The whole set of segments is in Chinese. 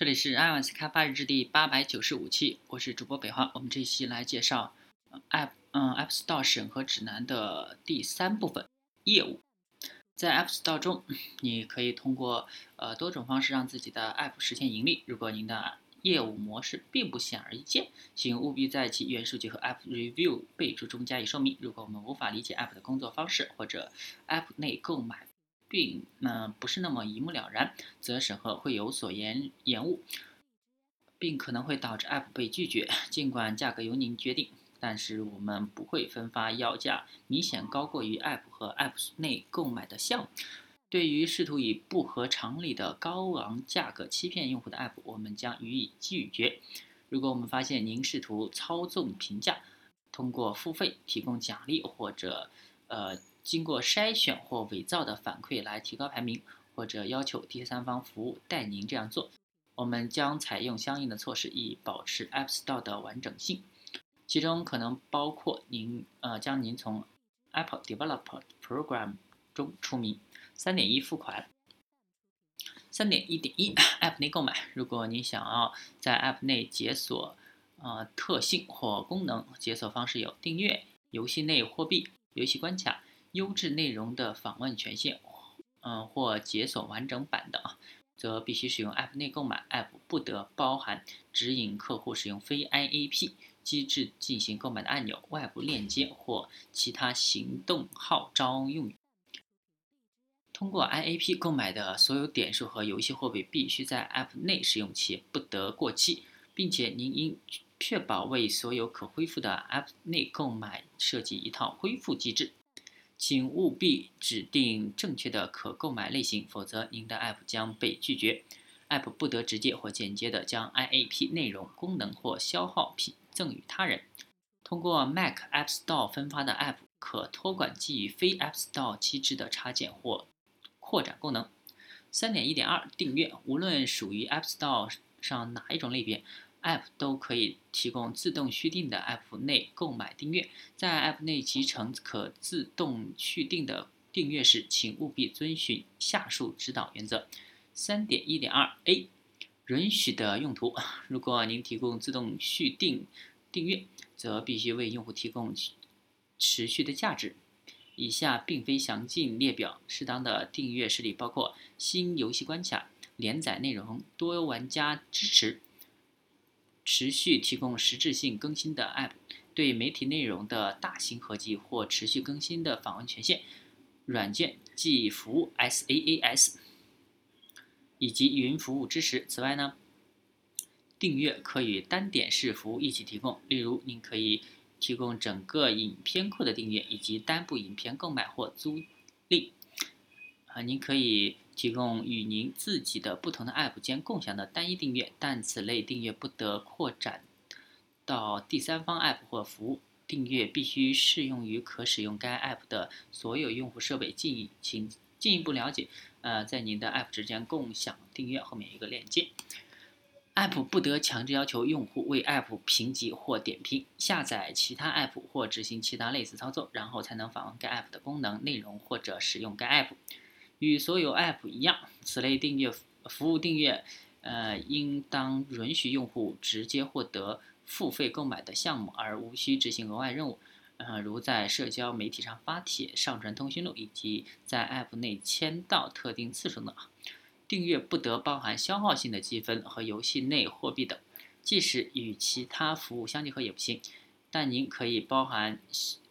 这里是 iOS 开发日志第八百九十五期，我是主播北华。我们这期来介绍 App 嗯 App Store 审核指南的第三部分业务。在 App Store 中，你可以通过呃多种方式让自己的 App 实现盈利。如果您的业务模式并不显而易见，请务必在其原数据和 App Review 备注中加以说明。如果我们无法理解 App 的工作方式，或者 App 内购买并嗯不是那么一目了然，则审核会有所延延误，并可能会导致 App 被拒绝。尽管价格由您决定，但是我们不会分发要价明显高过于 App 和 App 内购买的项目。对于试图以不合常理的高昂价格欺骗用户的 App，我们将予以拒绝。如果我们发现您试图操纵评价，通过付费提供奖励或者呃经过筛选或伪造的反馈来提高排名，或者要求第三方服务代您这样做，我们将采用相应的措施以保持 App Store 的完整性。其中可能包括您呃将您从 Apple Developer Program 中除名。三点一付款，三点一点一 App 内购买。如果您想要在 App 内解锁呃特性或功能，解锁方式有订阅、游戏内货币、游戏关卡、优质内容的访问权限，嗯或解锁完整版的啊，则必须使用 App 内购买。App 不得包含指引客户使用非 IAP 机制进行购买的按钮、外部链接或其他行动号召用语。通过 IAP 购买的所有点数和游戏货币必须在 App 内使用，且不得过期，并且您应确保为所有可恢复的 App 内购买设计一套恢复机制。请务必指定正确的可购买类型，否则您的 App 将被拒绝。App 不得直接或间接的将 IAP 内容、功能或消耗品赠予他人。通过 Mac App Store 分发的 App 可托管基于非 App Store 机制的插件或。扩展功能，三点一点二订阅，无论属于 App Store 上哪一种类别，App 都可以提供自动续订的 App 内购买订阅。在 App 内集成可自动续订的订阅时，请务必遵循下述指导原则：三点一点二 A，允许的用途，如果您提供自动续订订阅，则必须为用户提供持续的价值。以下并非详尽列表，适当的订阅实例包括新游戏关卡、连载内容、多玩家支持、持续提供实质性更新的 App、对媒体内容的大型合集或持续更新的访问权限、软件即服务 SaaS 以及云服务支持。此外呢，订阅可与单点式服务一起提供，例如您可以。提供整个影片库的订阅，以及单部影片购买或租赁。您可以提供与您自己的不同的 App 间共享的单一订阅，但此类订阅不得扩展到第三方 App 或服务。订阅必须适用于可使用该 App 的所有用户设备。进请进一步了解，呃，在您的 App 之间共享订阅后面一个链接。App 不得强制要求用户为 App 评级或点评，下载其他 App 或执行其他类似操作，然后才能访问该 App 的功能、内容或者使用该 App。与所有 App 一样，此类订阅服务订阅，呃，应当允许用户直接获得付费购买的项目，而无需执行额外任务，呃，如在社交媒体上发帖、上传通讯录，以及在 App 内签到特定次数等。订阅不得包含消耗性的积分和游戏内货币等，即使与其他服务相结合也不行。但您可以包含，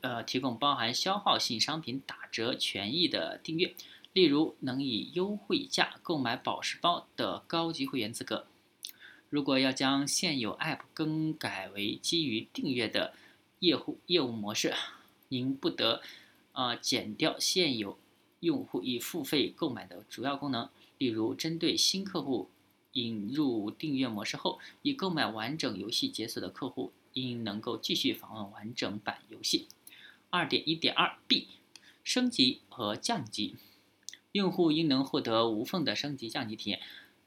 呃，提供包含消耗性商品打折权益的订阅，例如能以优惠价购买宝石包的高级会员资格。如果要将现有 App 更改为基于订阅的业务业务模式，您不得，呃，减掉现有用户已付费购买的主要功能。例如，针对新客户引入订阅模式后，已购买完整游戏解锁的客户，应能够继续访问完整版游戏。二点一点二 B，升级和降级，用户应能获得无缝的升级降级体验，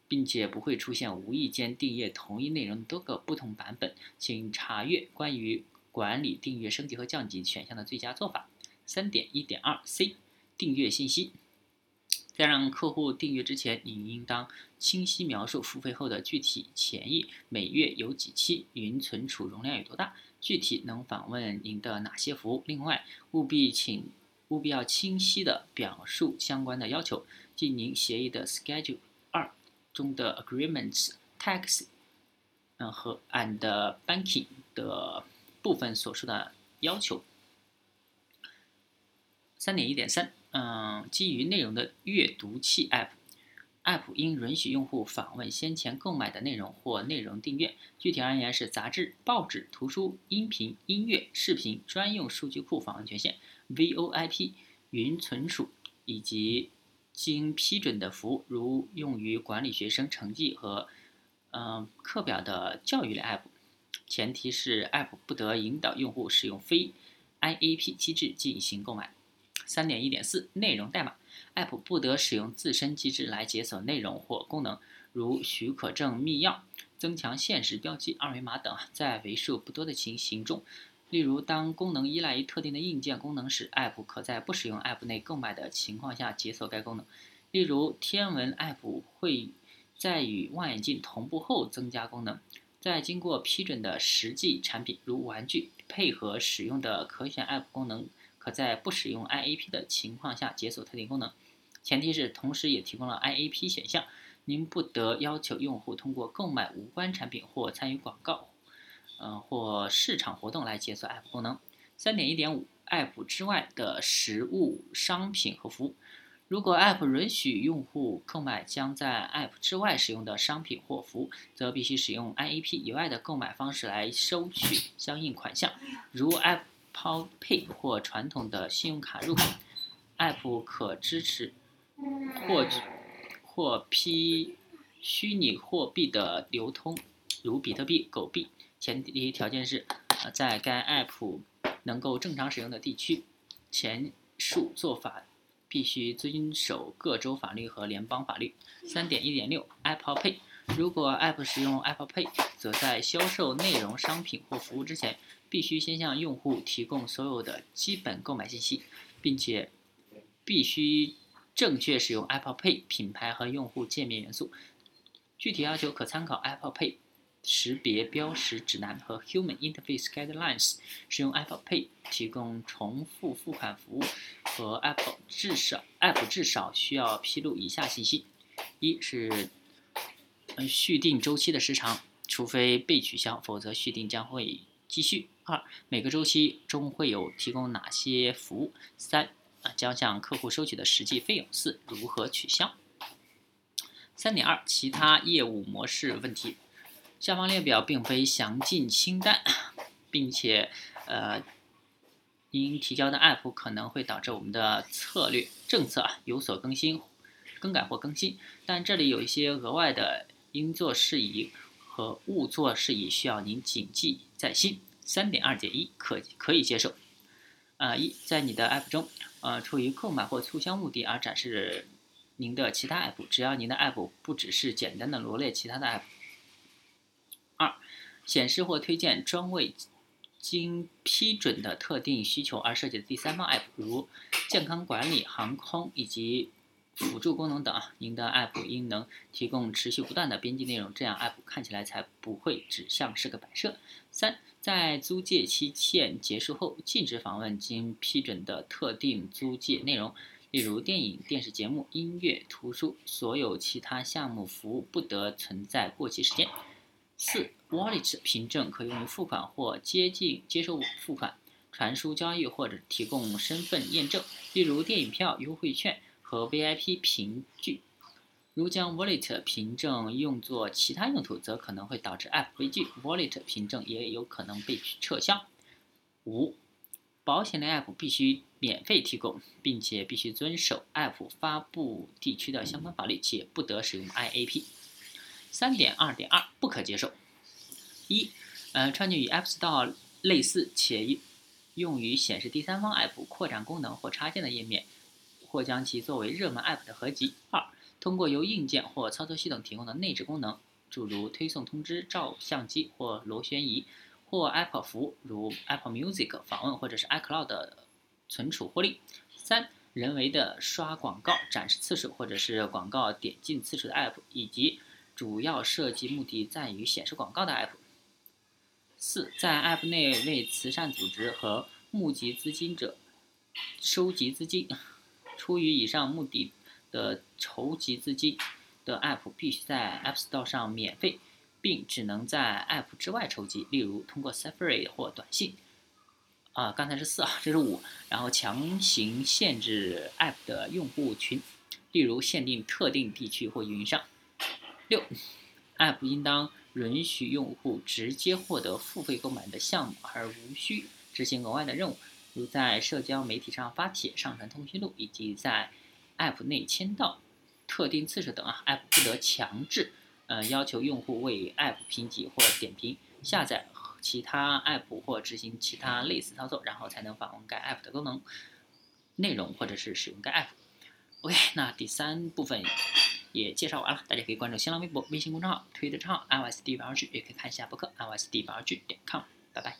并且不会出现无意间订阅同一内容多个不同版本。请查阅关于管理订阅升级和降级选项的最佳做法。三点一点二 C，订阅信息。在让客户订阅之前，你应当清晰描述付费后的具体权益，每月有几期，云存储容量有多大，具体能访问您的哪些服务。另外，务必请务必要清晰的表述相关的要求，即您协议的 Schedule 二中的 Agreements、Tax，嗯和 and Banking 的部分所述的要求。三点一点三。嗯，基于内容的阅读器 App App 应允许用户访问先前购买的内容或内容订阅。具体而言是杂志、报纸、图书、音频、音乐、视频专用数据库访问权限、VoIP 云存储以及经批准的服务，如用于管理学生成绩和嗯课表的教育类 App。前提是 App 不得引导用户使用非 IAP 机制进行购买。三点一点四内容代码，App 不得使用自身机制来解锁内容或功能，如许可证密钥、增强现实标记、二维码等。在为数不多的情形中，例如当功能依赖于特定的硬件功能时，App 可在不使用 App 内购买的情况下解锁该功能。例如，天文 App 会在与望远镜同步后增加功能。在经过批准的实际产品，如玩具，配合使用的可选 App 功能。可在不使用 IAP 的情况下解锁特定功能，前提是同时也提供了 IAP 选项。您不得要求用户通过购买无关产品或参与广告，呃或市场活动来解锁 App 功能。三点一点五，App 之外的实物商品和服务。如果 App 允许用户购买将在 App 之外使用的商品或服务，则必须使用 IAP 以外的购买方式来收取相应款项，如 App。抛配或传统的信用卡入口，App 可支持获取或批虚拟货币的流通，如比特币、狗币。前提条件是，在该 App 能够正常使用的地区。前述做法必须遵守各州法律和联邦法律。三点一点六，Apple Pay。如果 App 使用 Apple Pay，则在销售内容、商品或服务之前。必须先向用户提供所有的基本购买信息，并且必须正确使用 Apple Pay 品牌和用户界面元素。具体要求可参考 Apple Pay 识别标识指南和 Human Interface Guidelines。使用 Apple Pay 提供重复付款服务和 Apple 至少 App 至少需要披露以下信息：一是续订周期的时长，除非被取消，否则续订将会继续。二、每个周期中会有提供哪些服务？三、啊，将向客户收取的实际费用？四、如何取消？三点二、其他业务模式问题。下方列表并非详尽清单，并且，呃，您提交的 App 可能会导致我们的策略政策啊有所更新、更改或更新。但这里有一些额外的应做事宜和勿做事宜，需要您谨记在心。三点二减一可可以接受，啊一在你的 App 中，呃出于购买或促销目的而展示您的其他 App，只要您的 App 不只是简单的罗列其他的 App。二显示或推荐专为经批准的特定需求而设计的第三方 App，如健康管理、航空以及辅助功能等。您的 App 应能提供持续不断的编辑内容，这样 App 看起来才不会只像是个摆设。三在租借期限结束后，禁止访问经批准的特定租借内容，例如电影、电视节目、音乐、图书，所有其他项目服务不得存在过期时间。四，Wallet 凭证可用于付款或接近接受付款、传输交易或者提供身份验证，例如电影票、优惠券和 VIP 凭据。如将 Wallet 凭证用作其他用途，则可能会导致 App 悲剧。Wallet 凭证也有可能被撤销。五、保险类 App 必须免费提供，并且必须遵守 App 发布地区的相关法律，且不得使用 IAP。三点二点二不可接受。一、呃，创建与 App Store 类似且用于显示第三方 App 扩展功能或插件的页面，或将其作为热门 App 的合集。二、通过由硬件或操作系统提供的内置功能，诸如推送通知、照相机或螺旋仪，或 Apple 服务如 Apple Music 访问或者是 iCloud 的存储获利。三、人为的刷广告展示次数或者是广告点进次数的 App，以及主要设计目的在于显示广告的 App。四，在 App 内为慈善组织和募集资金者收集资金，出于以上目的的筹集资金的 App 必须在 App Store 上免费，并只能在 App 之外筹集，例如通过 Safari 或短信。啊，刚才是四啊，这是五。然后强行限制 App 的用户群，例如限定特定地区或运营商。六，App 应当允许用户直接获得付费购买的项目，而无需执行额外的任务，如在社交媒体上发帖、上传通讯录，以及在 App 内签到、特定次数等啊。App 不得强制，呃，要求用户为 App 评级或点评、下载。其他 app 或执行其他类似操作，然后才能访问该 app 的功能、内容或者是使用该 app。OK，那第三部分也介绍完了，大家可以关注新浪微博、微信公众号、推特账号 iOSD 八二 G，也可以看一下博客 iOSD 八二 G 点 com。拜拜。